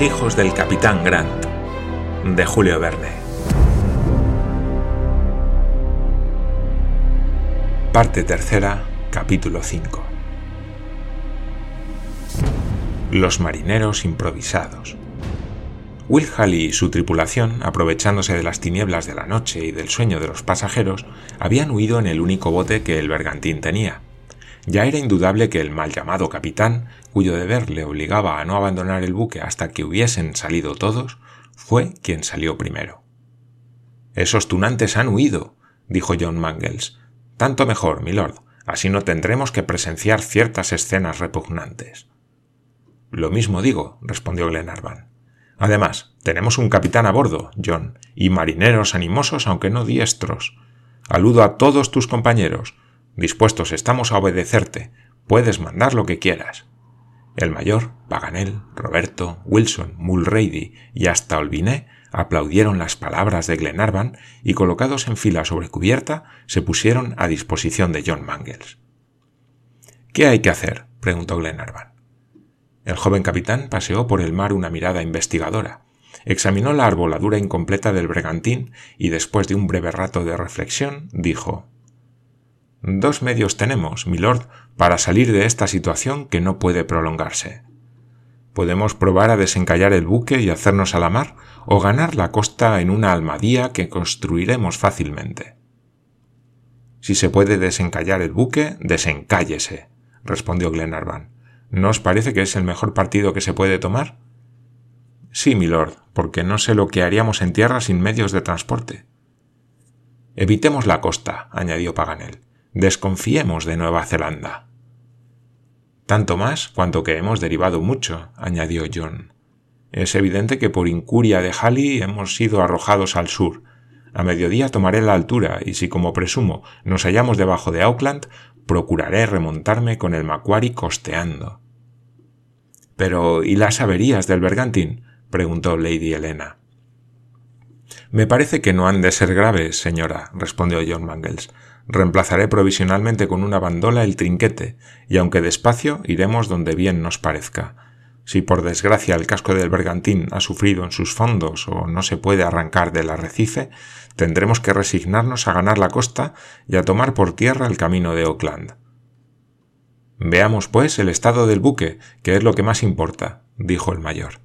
Hijos del capitán Grant, de Julio Verne. Parte tercera, capítulo 5. Los marineros improvisados. Will Halley y su tripulación, aprovechándose de las tinieblas de la noche y del sueño de los pasajeros, habían huido en el único bote que el bergantín tenía, ya era indudable que el mal llamado capitán, cuyo deber le obligaba a no abandonar el buque hasta que hubiesen salido todos, fue quien salió primero. Esos tunantes han huido, dijo John Mangles. Tanto mejor, milord, así no tendremos que presenciar ciertas escenas repugnantes. Lo mismo digo, respondió Glenarvan. Además, tenemos un capitán a bordo, John, y marineros animosos aunque no diestros. Aludo a todos tus compañeros, Dispuestos estamos a obedecerte. Puedes mandar lo que quieras. El mayor, Paganel, Roberto, Wilson, Mulrady y hasta Olviné aplaudieron las palabras de Glenarvan y colocados en fila sobre cubierta se pusieron a disposición de John Mangles. ¿Qué hay que hacer? preguntó Glenarvan. El joven capitán paseó por el mar una mirada investigadora, examinó la arboladura incompleta del bregantín y después de un breve rato de reflexión dijo Dos medios tenemos, milord, para salir de esta situación que no puede prolongarse. Podemos probar a desencallar el buque y hacernos a la mar, o ganar la costa en una almadía que construiremos fácilmente. Si se puede desencallar el buque, desencállese, respondió Glenarvan. ¿No os parece que es el mejor partido que se puede tomar? Sí, milord, porque no sé lo que haríamos en tierra sin medios de transporte. Evitemos la costa, añadió Paganel. Desconfiemos de Nueva Zelanda. Tanto más cuanto que hemos derivado mucho, añadió John. Es evidente que por incuria de Halley hemos sido arrojados al sur. A mediodía tomaré la altura y si como presumo nos hallamos debajo de Auckland, procuraré remontarme con el Macquarie costeando. Pero ¿y las averías del bergantín? preguntó Lady Helena. Me parece que no han de ser graves, señora, respondió John Mangles. Reemplazaré provisionalmente con una bandola el trinquete, y aunque despacio, iremos donde bien nos parezca. Si por desgracia el casco del bergantín ha sufrido en sus fondos o no se puede arrancar del arrecife, tendremos que resignarnos a ganar la costa y a tomar por tierra el camino de Auckland. Veamos, pues, el estado del buque, que es lo que más importa, dijo el mayor.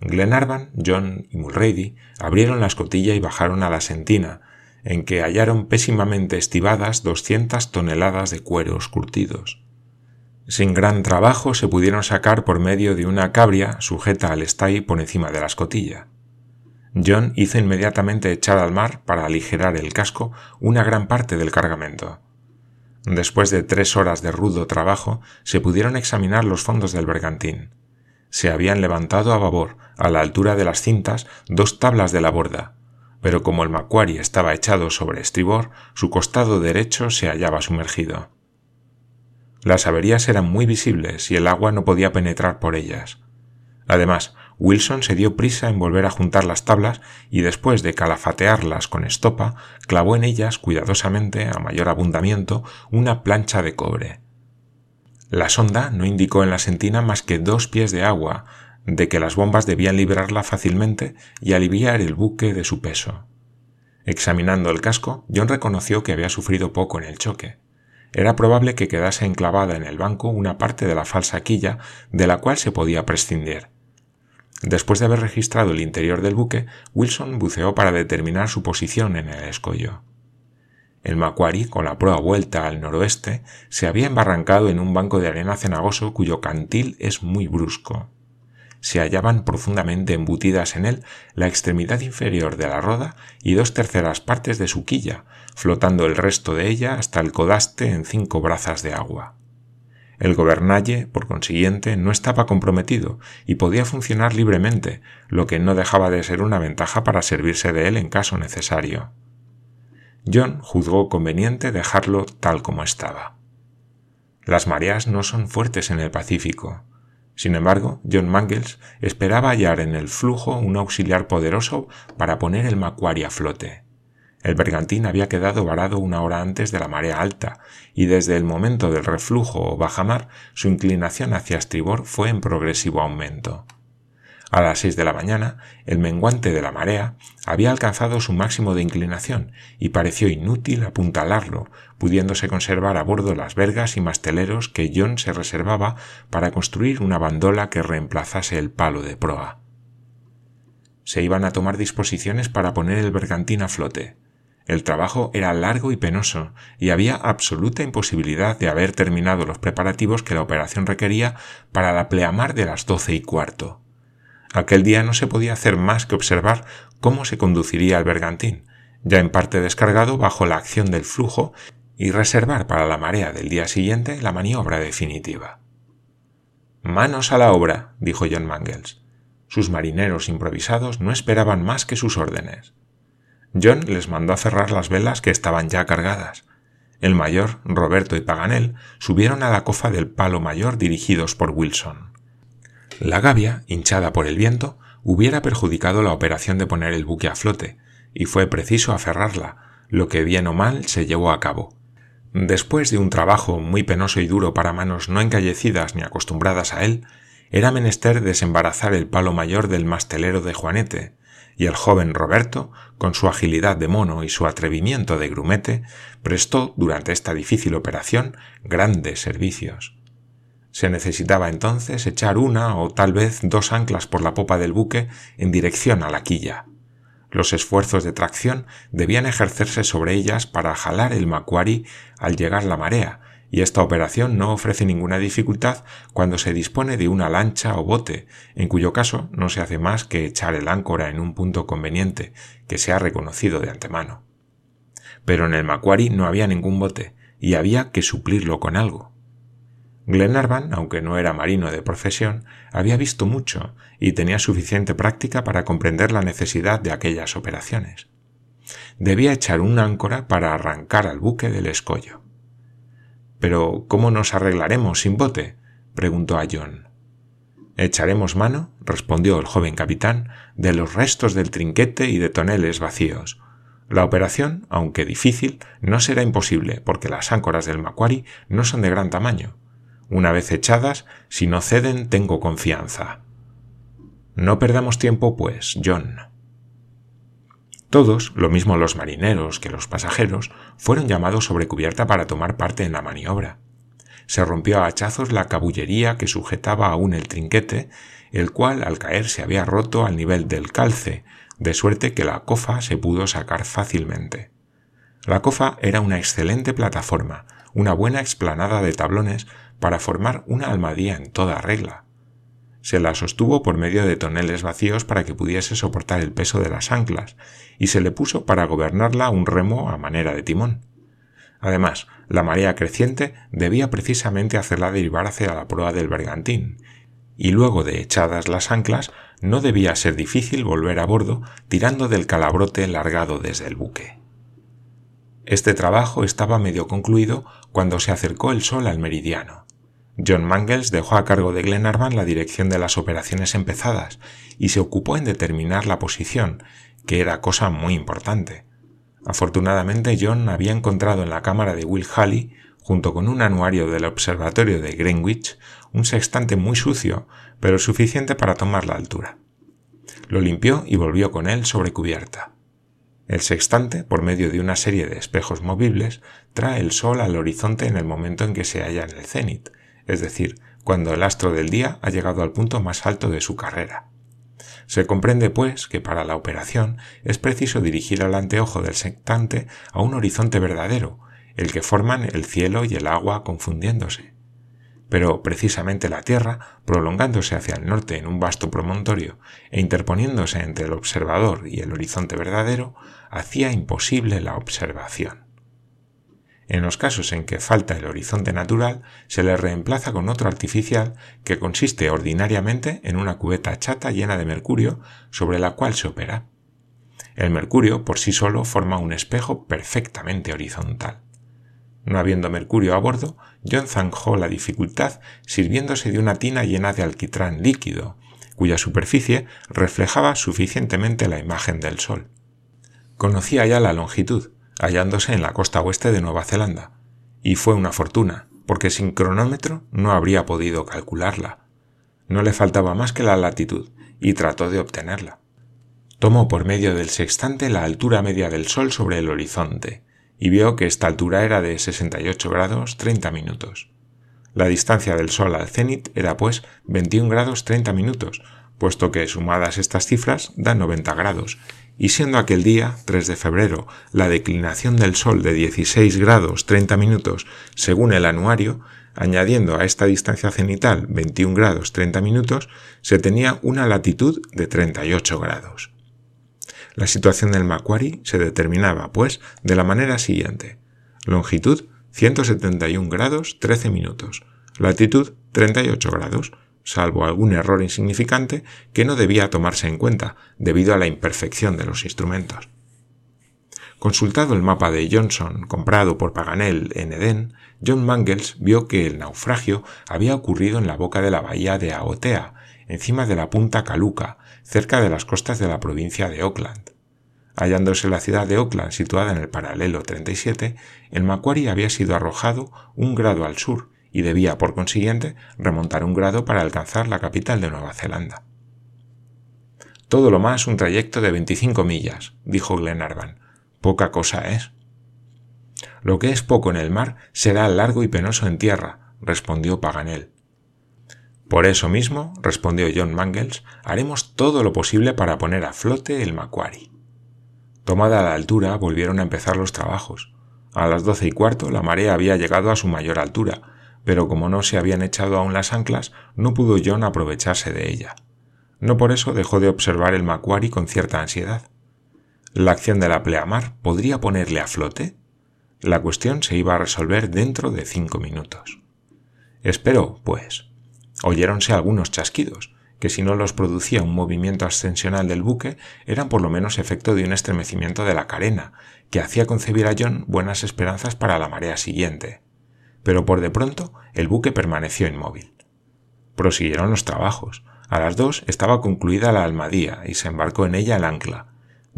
Glenarvan, John y Mulrady abrieron la escotilla y bajaron a la sentina, en que hallaron pésimamente estivadas doscientas toneladas de cueros curtidos. Sin gran trabajo se pudieron sacar por medio de una cabria sujeta al estay por encima de la escotilla. John hizo inmediatamente echar al mar, para aligerar el casco, una gran parte del cargamento. Después de tres horas de rudo trabajo, se pudieron examinar los fondos del bergantín. Se habían levantado a babor, a la altura de las cintas, dos tablas de la borda, pero como el Macquarie estaba echado sobre estribor, su costado derecho se hallaba sumergido. Las averías eran muy visibles y el agua no podía penetrar por ellas. Además, Wilson se dio prisa en volver a juntar las tablas y después de calafatearlas con estopa, clavó en ellas cuidadosamente, a mayor abundamiento, una plancha de cobre. La sonda no indicó en la sentina más que dos pies de agua, de que las bombas debían librarla fácilmente y aliviar el buque de su peso. Examinando el casco, John reconoció que había sufrido poco en el choque. Era probable que quedase enclavada en el banco una parte de la falsa quilla de la cual se podía prescindir. Después de haber registrado el interior del buque, Wilson buceó para determinar su posición en el escollo. El Macquarie, con la proa vuelta al noroeste, se había embarrancado en un banco de arena cenagoso cuyo cantil es muy brusco se hallaban profundamente embutidas en él la extremidad inferior de la roda y dos terceras partes de su quilla, flotando el resto de ella hasta el codaste en cinco brazas de agua. El gobernalle, por consiguiente, no estaba comprometido y podía funcionar libremente, lo que no dejaba de ser una ventaja para servirse de él en caso necesario. John juzgó conveniente dejarlo tal como estaba. Las mareas no son fuertes en el Pacífico, sin embargo, John Mangles esperaba hallar en el flujo un auxiliar poderoso para poner el Macquarie a flote. El bergantín había quedado varado una hora antes de la marea alta, y desde el momento del reflujo o bajamar su inclinación hacia estribor fue en progresivo aumento. A las seis de la mañana, el menguante de la marea había alcanzado su máximo de inclinación y pareció inútil apuntalarlo, pudiéndose conservar a bordo las vergas y masteleros que John se reservaba para construir una bandola que reemplazase el palo de proa. Se iban a tomar disposiciones para poner el bergantín a flote. El trabajo era largo y penoso, y había absoluta imposibilidad de haber terminado los preparativos que la operación requería para la pleamar de las doce y cuarto. Aquel día no se podía hacer más que observar cómo se conduciría el bergantín, ya en parte descargado bajo la acción del flujo, y reservar para la marea del día siguiente la maniobra definitiva. Manos a la obra, dijo John Mangles. Sus marineros improvisados no esperaban más que sus órdenes. John les mandó a cerrar las velas que estaban ya cargadas. El mayor, Roberto y Paganel subieron a la cofa del palo mayor dirigidos por Wilson. La gavia, hinchada por el viento, hubiera perjudicado la operación de poner el buque a flote, y fue preciso aferrarla, lo que bien o mal se llevó a cabo. Después de un trabajo muy penoso y duro para manos no encallecidas ni acostumbradas a él, era menester desembarazar el palo mayor del mastelero de Juanete, y el joven Roberto, con su agilidad de mono y su atrevimiento de grumete, prestó durante esta difícil operación grandes servicios. Se necesitaba entonces echar una o tal vez dos anclas por la popa del buque en dirección a la quilla. Los esfuerzos de tracción debían ejercerse sobre ellas para jalar el macuari al llegar la marea, y esta operación no ofrece ninguna dificultad cuando se dispone de una lancha o bote, en cuyo caso no se hace más que echar el áncora en un punto conveniente, que se ha reconocido de antemano. Pero en el macuari no había ningún bote, y había que suplirlo con algo. Glenarvan, aunque no era marino de profesión, había visto mucho y tenía suficiente práctica para comprender la necesidad de aquellas operaciones. Debía echar un áncora para arrancar al buque del escollo. Pero ¿cómo nos arreglaremos sin bote? preguntó a John. Echaremos mano, respondió el joven capitán, de los restos del trinquete y de toneles vacíos. La operación, aunque difícil, no será imposible, porque las áncoras del Macquarie no son de gran tamaño, una vez echadas, si no ceden, tengo confianza. No perdamos tiempo, pues, John. Todos, lo mismo los marineros que los pasajeros, fueron llamados sobre cubierta para tomar parte en la maniobra. Se rompió a hachazos la cabullería que sujetaba aún el trinquete, el cual al caer se había roto al nivel del calce, de suerte que la cofa se pudo sacar fácilmente. La cofa era una excelente plataforma, una buena explanada de tablones para formar una almadía en toda regla. Se la sostuvo por medio de toneles vacíos para que pudiese soportar el peso de las anclas, y se le puso para gobernarla un remo a manera de timón. Además, la marea creciente debía precisamente hacerla derivar hacia la proa del bergantín, y luego de echadas las anclas no debía ser difícil volver a bordo tirando del calabrote largado desde el buque. Este trabajo estaba medio concluido cuando se acercó el sol al meridiano. John Mangles dejó a cargo de Glenarvan la dirección de las operaciones empezadas y se ocupó en determinar la posición, que era cosa muy importante. Afortunadamente John había encontrado en la cámara de Will Halley, junto con un anuario del observatorio de Greenwich, un sextante muy sucio, pero suficiente para tomar la altura. Lo limpió y volvió con él sobre cubierta. El sextante, por medio de una serie de espejos movibles, trae el sol al horizonte en el momento en que se halla en el cenit, es decir, cuando el astro del día ha llegado al punto más alto de su carrera. Se comprende, pues, que para la operación es preciso dirigir el anteojo del sectante a un horizonte verdadero, el que forman el cielo y el agua confundiéndose. Pero precisamente la Tierra, prolongándose hacia el norte en un vasto promontorio e interponiéndose entre el observador y el horizonte verdadero, hacía imposible la observación. En los casos en que falta el horizonte natural, se le reemplaza con otro artificial que consiste ordinariamente en una cubeta chata llena de mercurio sobre la cual se opera. El mercurio por sí solo forma un espejo perfectamente horizontal. No habiendo mercurio a bordo, John zanjó la dificultad sirviéndose de una tina llena de alquitrán líquido, cuya superficie reflejaba suficientemente la imagen del sol. Conocía ya la longitud, hallándose en la costa oeste de Nueva Zelanda, y fue una fortuna, porque sin cronómetro no habría podido calcularla. No le faltaba más que la latitud, y trató de obtenerla. Tomó por medio del sextante la altura media del Sol sobre el horizonte, y vio que esta altura era de 68 grados 30 minutos. La distancia del Sol al cenit era pues 21 grados 30 minutos, puesto que sumadas estas cifras dan 90 grados, y siendo aquel día, 3 de febrero, la declinación del Sol de 16 grados 30 minutos según el anuario, añadiendo a esta distancia cenital 21 grados 30 minutos, se tenía una latitud de 38 grados. La situación del Macquarie se determinaba, pues, de la manera siguiente. Longitud 171 grados 13 minutos. Latitud 38 grados, salvo algún error insignificante que no debía tomarse en cuenta debido a la imperfección de los instrumentos. Consultado el mapa de Johnson comprado por Paganel en Edén, John Mangles vio que el naufragio había ocurrido en la boca de la bahía de Aotea, encima de la punta Caluca, cerca de las costas de la provincia de Auckland. Hallándose la ciudad de Auckland situada en el paralelo 37, el Macquarie había sido arrojado un grado al sur y debía, por consiguiente, remontar un grado para alcanzar la capital de Nueva Zelanda. Todo lo más un trayecto de 25 millas, dijo Glenarvan. Poca cosa es. Lo que es poco en el mar será largo y penoso en tierra, respondió Paganel. Por eso mismo, respondió John Mangles, haremos todo lo posible para poner a flote el Macquarie. Tomada la altura, volvieron a empezar los trabajos. A las doce y cuarto la marea había llegado a su mayor altura, pero como no se habían echado aún las anclas, no pudo John aprovecharse de ella. No por eso dejó de observar el Macquarie con cierta ansiedad. ¿La acción de la pleamar podría ponerle a flote? La cuestión se iba a resolver dentro de cinco minutos. Esperó, pues. Oyéronse algunos chasquidos, que si no los producía un movimiento ascensional del buque, eran por lo menos efecto de un estremecimiento de la carena, que hacía concebir a John buenas esperanzas para la marea siguiente. Pero por de pronto el buque permaneció inmóvil. Prosiguieron los trabajos. A las dos estaba concluida la almadía y se embarcó en ella el ancla.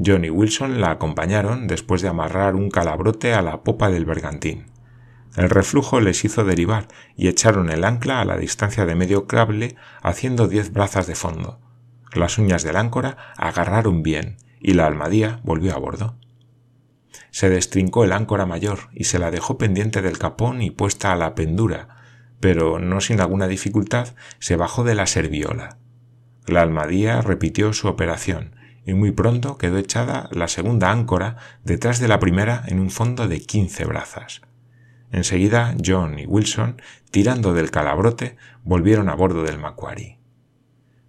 John y Wilson la acompañaron después de amarrar un calabrote a la popa del bergantín. El reflujo les hizo derivar y echaron el ancla a la distancia de medio cable haciendo diez brazas de fondo. Las uñas del áncora agarraron bien y la almadía volvió a bordo. Se destrincó el áncora mayor y se la dejó pendiente del capón y puesta a la pendura, pero no sin alguna dificultad se bajó de la serviola. La almadía repitió su operación y muy pronto quedó echada la segunda áncora detrás de la primera en un fondo de quince brazas. Enseguida John y Wilson, tirando del calabrote, volvieron a bordo del Macquarie.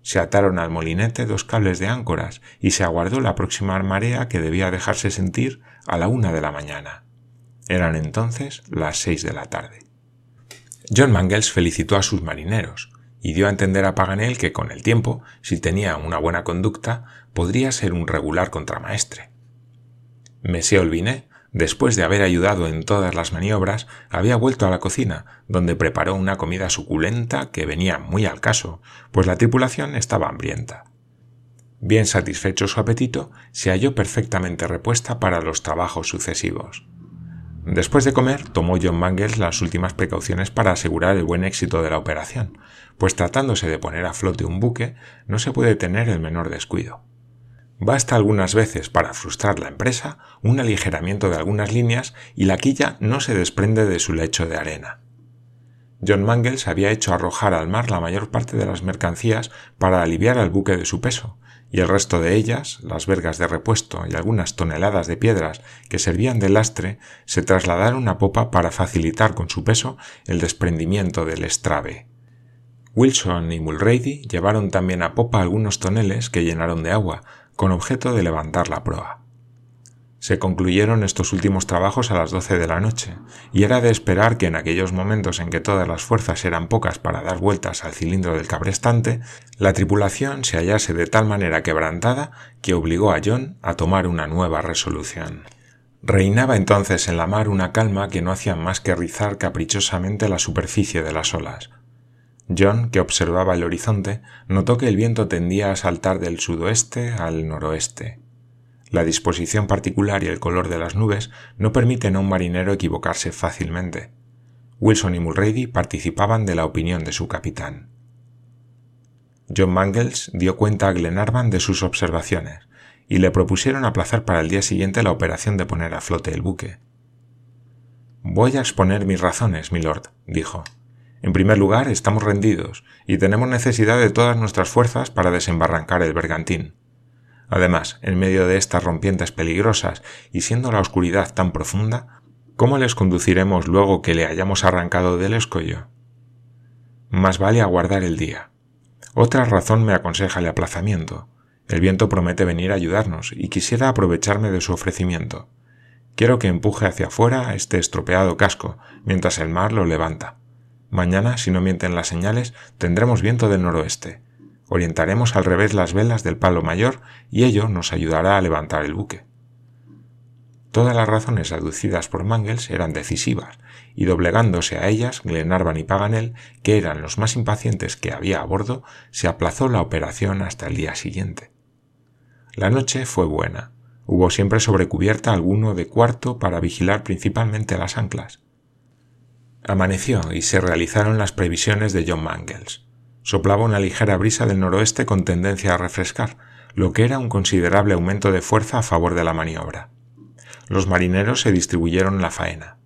Se ataron al molinete dos cables de áncoras y se aguardó la próxima marea que debía dejarse sentir a la una de la mañana. Eran entonces las seis de la tarde. John Mangles felicitó a sus marineros y dio a entender a Paganel que con el tiempo, si tenía una buena conducta, podría ser un regular contramaestre. Monsieur Olviné después de haber ayudado en todas las maniobras, había vuelto a la cocina, donde preparó una comida suculenta que venía muy al caso, pues la tripulación estaba hambrienta. Bien satisfecho su apetito, se halló perfectamente repuesta para los trabajos sucesivos. Después de comer, tomó John Mangles las últimas precauciones para asegurar el buen éxito de la operación, pues tratándose de poner a flote un buque, no se puede tener el menor descuido. Basta algunas veces para frustrar la empresa un aligeramiento de algunas líneas y la quilla no se desprende de su lecho de arena. John Mangles había hecho arrojar al mar la mayor parte de las mercancías para aliviar al buque de su peso, y el resto de ellas, las vergas de repuesto y algunas toneladas de piedras que servían de lastre, se trasladaron a popa para facilitar con su peso el desprendimiento del estrave. Wilson y Mulrady llevaron también a popa algunos toneles que llenaron de agua, con objeto de levantar la proa. Se concluyeron estos últimos trabajos a las doce de la noche, y era de esperar que en aquellos momentos en que todas las fuerzas eran pocas para dar vueltas al cilindro del cabrestante, la tripulación se hallase de tal manera quebrantada que obligó a John a tomar una nueva resolución. Reinaba entonces en la mar una calma que no hacía más que rizar caprichosamente la superficie de las olas, John, que observaba el horizonte, notó que el viento tendía a saltar del sudoeste al noroeste. La disposición particular y el color de las nubes no permiten a un marinero equivocarse fácilmente. Wilson y Mulrady participaban de la opinión de su capitán. John Mangles dio cuenta a Glenarvan de sus observaciones y le propusieron aplazar para el día siguiente la operación de poner a flote el buque. Voy a exponer mis razones, milord, dijo. En primer lugar, estamos rendidos y tenemos necesidad de todas nuestras fuerzas para desembarrancar el bergantín. Además, en medio de estas rompientes peligrosas y siendo la oscuridad tan profunda, ¿cómo les conduciremos luego que le hayamos arrancado del escollo? Más vale aguardar el día. Otra razón me aconseja el aplazamiento. El viento promete venir a ayudarnos y quisiera aprovecharme de su ofrecimiento. Quiero que empuje hacia afuera este estropeado casco, mientras el mar lo levanta. Mañana, si no mienten las señales, tendremos viento del noroeste. Orientaremos al revés las velas del palo mayor y ello nos ayudará a levantar el buque. Todas las razones aducidas por Mangles eran decisivas, y doblegándose a ellas, Glenarvan y Paganel, que eran los más impacientes que había a bordo, se aplazó la operación hasta el día siguiente. La noche fue buena. Hubo siempre sobre cubierta alguno de cuarto para vigilar principalmente las anclas. Amaneció y se realizaron las previsiones de John Mangles soplaba una ligera brisa del noroeste con tendencia a refrescar, lo que era un considerable aumento de fuerza a favor de la maniobra. Los marineros se distribuyeron la faena.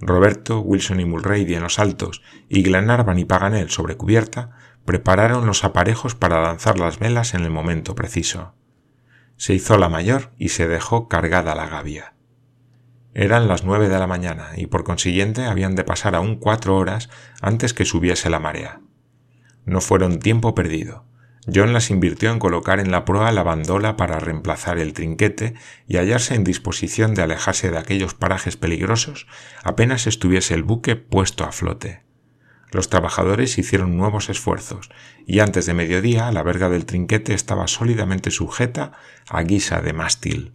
Roberto, Wilson y Mulrady en los altos y Glenarvan y Paganel sobre cubierta prepararon los aparejos para lanzar las velas en el momento preciso. Se hizo la mayor y se dejó cargada la gavia. Eran las nueve de la mañana y por consiguiente habían de pasar aún cuatro horas antes que subiese la marea no fueron tiempo perdido. John las invirtió en colocar en la proa la bandola para reemplazar el trinquete y hallarse en disposición de alejarse de aquellos parajes peligrosos apenas estuviese el buque puesto a flote. Los trabajadores hicieron nuevos esfuerzos, y antes de mediodía la verga del trinquete estaba sólidamente sujeta a guisa de mástil.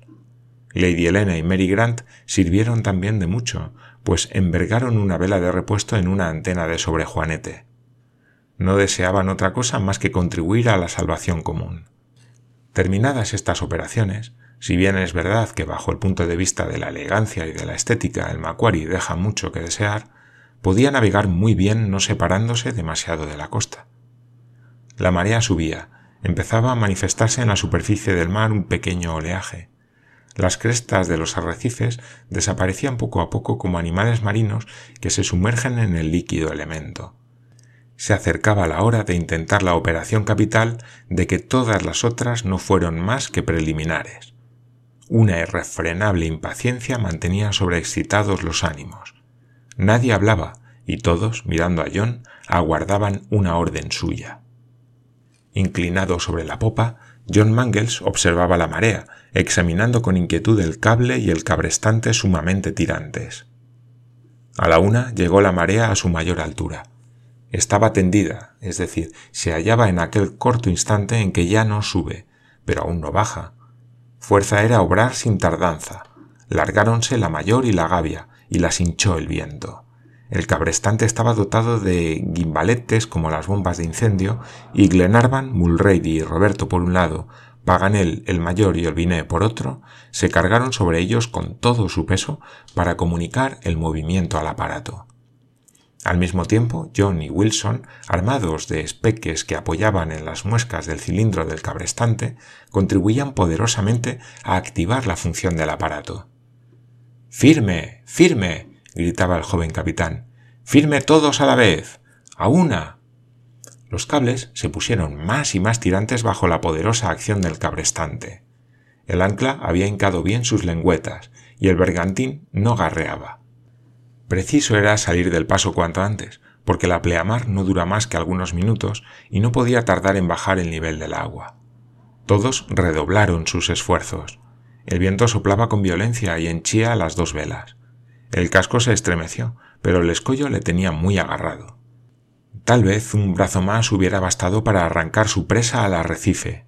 Lady Helena y Mary Grant sirvieron también de mucho, pues envergaron una vela de repuesto en una antena de sobrejuanete no deseaban otra cosa más que contribuir a la salvación común. Terminadas estas operaciones, si bien es verdad que bajo el punto de vista de la elegancia y de la estética el Macquarie deja mucho que desear, podía navegar muy bien no separándose demasiado de la costa. La marea subía, empezaba a manifestarse en la superficie del mar un pequeño oleaje. Las crestas de los arrecifes desaparecían poco a poco como animales marinos que se sumergen en el líquido elemento se acercaba la hora de intentar la operación capital de que todas las otras no fueron más que preliminares. Una irrefrenable impaciencia mantenía sobreexcitados los ánimos. Nadie hablaba, y todos, mirando a John, aguardaban una orden suya. Inclinado sobre la popa, John Mangles observaba la marea, examinando con inquietud el cable y el cabrestante sumamente tirantes. A la una llegó la marea a su mayor altura. Estaba tendida, es decir, se hallaba en aquel corto instante en que ya no sube, pero aún no baja. Fuerza era obrar sin tardanza. Largáronse la mayor y la gavia, y las hinchó el viento. El cabrestante estaba dotado de gimbaletes como las bombas de incendio, y Glenarvan, Mulrady y Roberto por un lado, Paganel el mayor y Olviné por otro, se cargaron sobre ellos con todo su peso para comunicar el movimiento al aparato. Al mismo tiempo, John y Wilson, armados de espeques que apoyaban en las muescas del cilindro del cabrestante, contribuían poderosamente a activar la función del aparato. ¡Firme! ¡Firme! gritaba el joven capitán. ¡Firme todos a la vez! ¡A una! Los cables se pusieron más y más tirantes bajo la poderosa acción del cabrestante. El ancla había hincado bien sus lengüetas y el bergantín no garreaba. Preciso era salir del paso cuanto antes, porque la pleamar no dura más que algunos minutos y no podía tardar en bajar el nivel del agua. Todos redoblaron sus esfuerzos. El viento soplaba con violencia y henchía las dos velas. El casco se estremeció, pero el escollo le tenía muy agarrado. Tal vez un brazo más hubiera bastado para arrancar su presa al arrecife.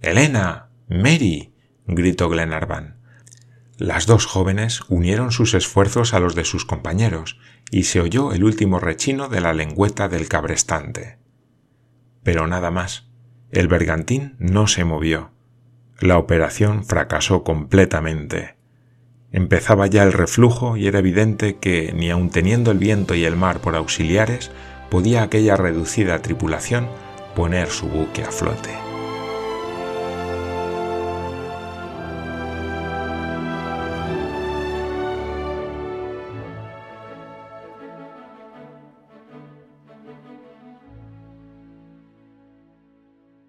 Elena. Mary. gritó Glenarvan. Las dos jóvenes unieron sus esfuerzos a los de sus compañeros y se oyó el último rechino de la lengüeta del cabrestante. Pero nada más. El bergantín no se movió. La operación fracasó completamente. Empezaba ya el reflujo y era evidente que, ni aun teniendo el viento y el mar por auxiliares, podía aquella reducida tripulación poner su buque a flote.